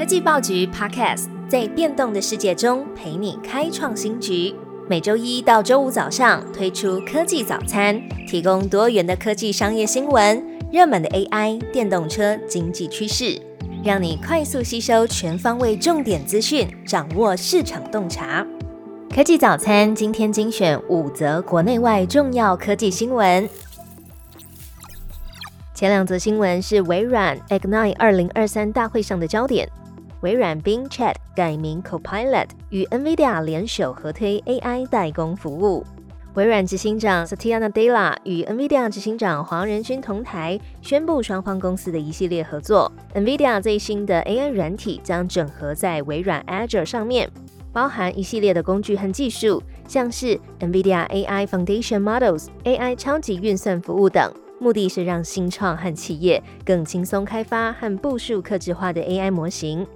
科技报局 Podcast 在变动的世界中陪你开创新局。每周一到周五早上推出科技早餐，提供多元的科技商业新闻、热门的 AI、电动车、经济趋势，让你快速吸收全方位重点资讯，掌握市场洞察。科技早餐今天精选五则国内外重要科技新闻。前两则新闻是微软 Ignite 二零二三大会上的焦点。微软 Bing Chat 改名 Copilot，与 NVIDIA 联手合推 AI 代工服务。微软执行长 Satya Nadella 与 NVIDIA 执行长黄仁勋同台，宣布双方公司的一系列合作。NVIDIA 最新的 AI 软体将整合在微软 Azure 上面，包含一系列的工具和技术，像是 NVIDIA AI Foundation Models、AI 超级运算服务等。目的是让新创和企业更轻松开发和部署客制化的 AI 模型。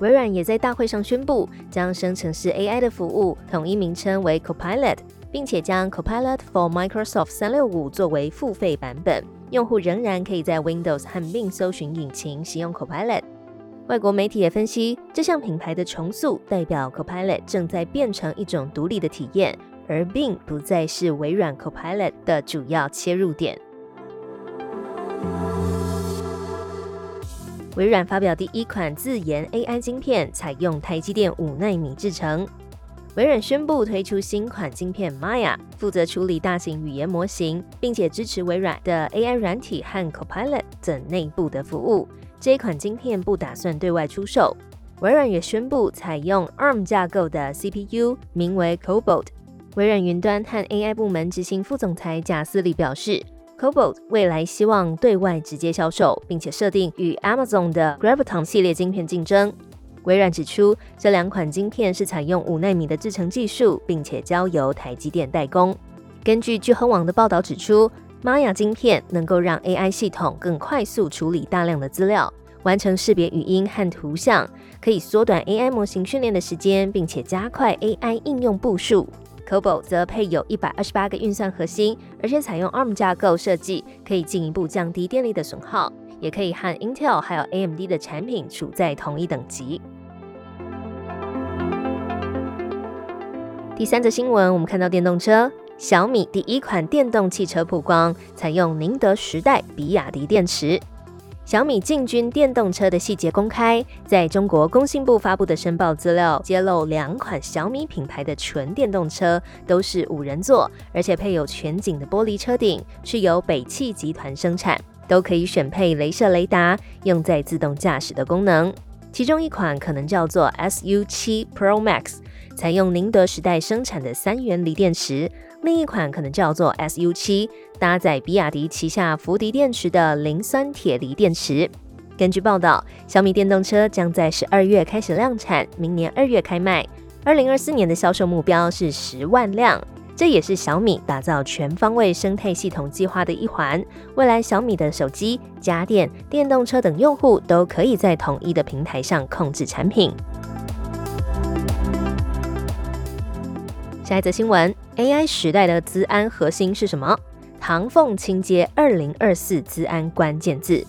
微软也在大会上宣布，将生成式 AI 的服务统一名称为 Copilot，并且将 Copilot for Microsoft 365作为付费版本，用户仍然可以在 Windows 和 Bing 搜寻引擎使用 Copilot。外国媒体也分析，这项品牌的重塑代表 Copilot 正在变成一种独立的体验，而 Bing 不再是微软 Copilot 的主要切入点。微软发表第一款自研 AI 晶片，采用台积电五纳米制成。微软宣布推出新款晶片 Maya，负责处理大型语言模型，并且支持微软的 AI 软体和 Copilot 等内部的服务。这一款晶片不打算对外出售。微软也宣布采用 ARM 架构的 CPU，名为 Cobalt。微软云端和 AI 部门执行副总裁贾斯里表示。Cobalt 未来希望对外直接销售，并且设定与 Amazon 的 Graviton 系列晶片竞争。微软指出，这两款晶片是采用五纳米的制程技术，并且交由台积电代工。根据聚亨网的报道指出，Maya 晶片能够让 AI 系统更快速处理大量的资料，完成识别语音和图像，可以缩短 AI 模型训练的时间，并且加快 AI 应用部署。Cobol 则配有一百二十八个运算核心，而且采用 ARM 架构设计，可以进一步降低电力的损耗，也可以和 Intel 还有 AMD 的产品处在同一等级。第三则新闻，我们看到电动车，小米第一款电动汽车曝光，采用宁德时代比亚迪电池。小米进军电动车的细节公开，在中国工信部发布的申报资料揭露，两款小米品牌的纯电动车都是五人座，而且配有全景的玻璃车顶，是由北汽集团生产，都可以选配镭射雷达，用在自动驾驶的功能。其中一款可能叫做 SU7 Pro Max，采用宁德时代生产的三元锂电池。另一款可能叫做 SU7，搭载比亚迪旗下福迪电池的磷酸铁锂电池。根据报道，小米电动车将在十二月开始量产，明年二月开卖。二零二四年的销售目标是十万辆，这也是小米打造全方位生态系统计划的一环。未来小米的手机、家电、电动车等用户都可以在统一的平台上控制产品。下一则新闻：AI 时代的资安核心是什么？唐凤清接二零二四资安关键字。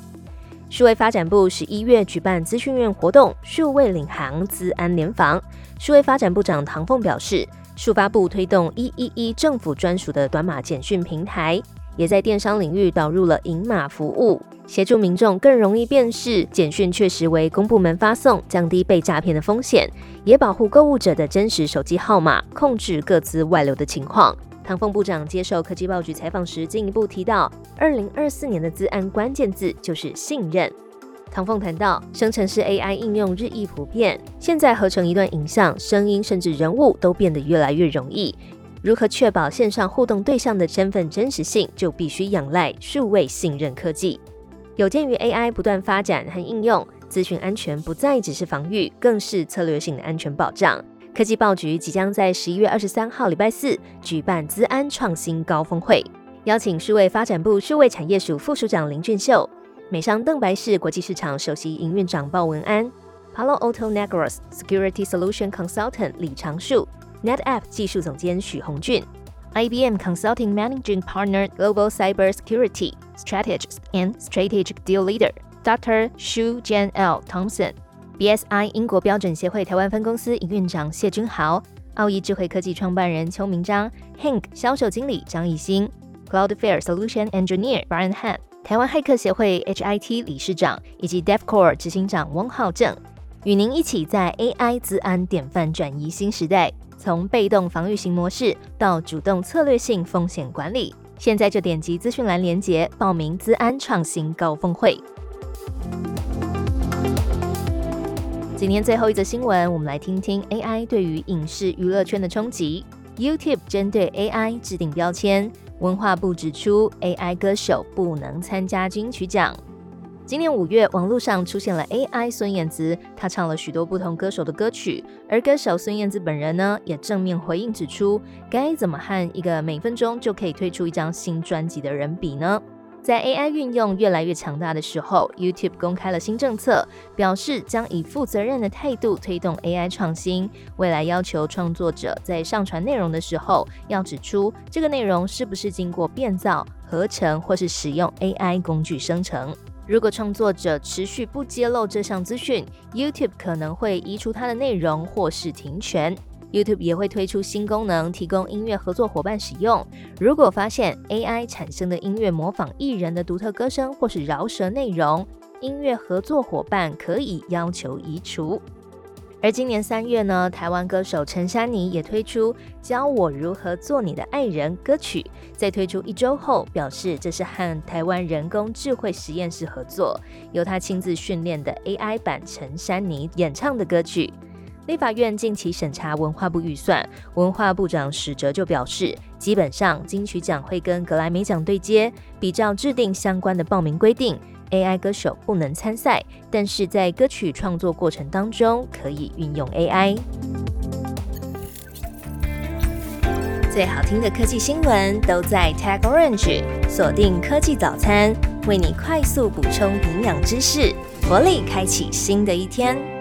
数位发展部十一月举办资讯院活动，数位领航资安联防。数位发展部长唐凤表示，数发部推动一一一政府专属的短码简讯平台。也在电商领域导入了银码服务，协助民众更容易辨识简讯确实为公部门发送，降低被诈骗的风险，也保护购物者的真实手机号码，控制各自外流的情况。唐凤部长接受科技报局采访时，进一步提到，二零二四年的资安关键字就是信任。唐凤谈到，生成式 AI 应用日益普遍，现在合成一段影像、声音，甚至人物都变得越来越容易。如何确保线上互动对象的身份真实性，就必须仰赖数位信任科技。有鉴于 AI 不断发展和应用，资讯安全不再只是防御，更是策略性的安全保障。科技报局即将在十一月二十三号礼拜四举办资安创新高峰会，邀请数位发展部数位产业署副署长林俊秀、美商邓白氏国际市场首席营运长鲍文安、Palo Alto Networks Security Solution Consultant 李长树。NetApp 技术总监许宏俊，IBM Consulting Managing Partner Global Cybersecurity Strategist and Strategic Deal Leader Dr. Shu Jan L. Thompson，BSI 英国标准协会台湾分公司营运长谢君豪、奥义智慧科技创办人邱明章、Hank 销售经理张艺兴、Cloudflare Solution Engineer Brian Han、台湾骇客协会 HIT 理事长以及 DevCore 执行长翁浩正，与您一起在 AI 资安典范转移新时代，从被动防御型模式到主动策略性风险管理。现在就点击资讯栏连接报名资安创新高峰会。今天最后一则新闻，我们来听听 AI 对于影视娱乐圈的冲击。YouTube 针对 AI 制定标签，文化部指出 AI 歌手不能参加金曲奖。今年五月，网络上出现了 AI 孙燕姿，她唱了许多不同歌手的歌曲，而歌手孙燕姿本人呢，也正面回应指出，该怎么和一个每分钟就可以推出一张新专辑的人比呢？在 AI 运用越来越强大的时候，YouTube 公开了新政策，表示将以负责任的态度推动 AI 创新。未来要求创作者在上传内容的时候，要指出这个内容是不是经过变造、合成或是使用 AI 工具生成。如果创作者持续不揭露这项资讯，YouTube 可能会移除它的内容或是停权。YouTube 也会推出新功能，提供音乐合作伙伴使用。如果发现 AI 产生的音乐模仿艺人的独特歌声或是饶舌内容，音乐合作伙伴可以要求移除。而今年三月呢，台湾歌手陈珊妮也推出《教我如何做你的爱人》歌曲，在推出一周后，表示这是和台湾人工智慧实验室合作，由他亲自训练的 AI 版陈珊妮演唱的歌曲。立法院近期审查文化部预算，文化部长史哲就表示，基本上金曲奖会跟格莱美奖对接，比照制定相关的报名规定。AI 歌手不能参赛，但是在歌曲创作过程当中可以运用 AI。最好听的科技新闻都在 Tag Orange，锁定科技早餐，为你快速补充营养知识，活力开启新的一天。